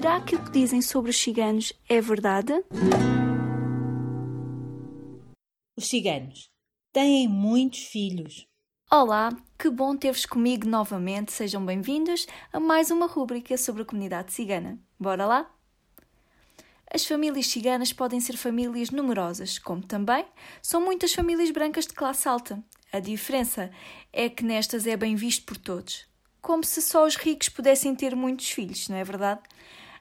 Será que o que dizem sobre os ciganos é verdade? Os ciganos têm muitos filhos. Olá, que bom ter-vos comigo novamente. Sejam bem-vindos a mais uma rúbrica sobre a comunidade cigana. Bora lá? As famílias ciganas podem ser famílias numerosas, como também são muitas famílias brancas de classe alta. A diferença é que nestas é bem visto por todos, como se só os ricos pudessem ter muitos filhos, não é verdade?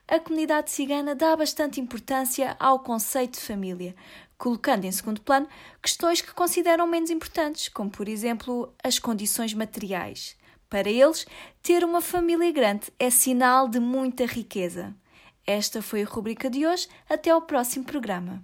A comunidade cigana dá bastante importância ao conceito de família, colocando em segundo plano questões que consideram menos importantes, como por exemplo as condições materiais. Para eles, ter uma família grande é sinal de muita riqueza. Esta foi a rubrica de hoje. Até ao próximo programa.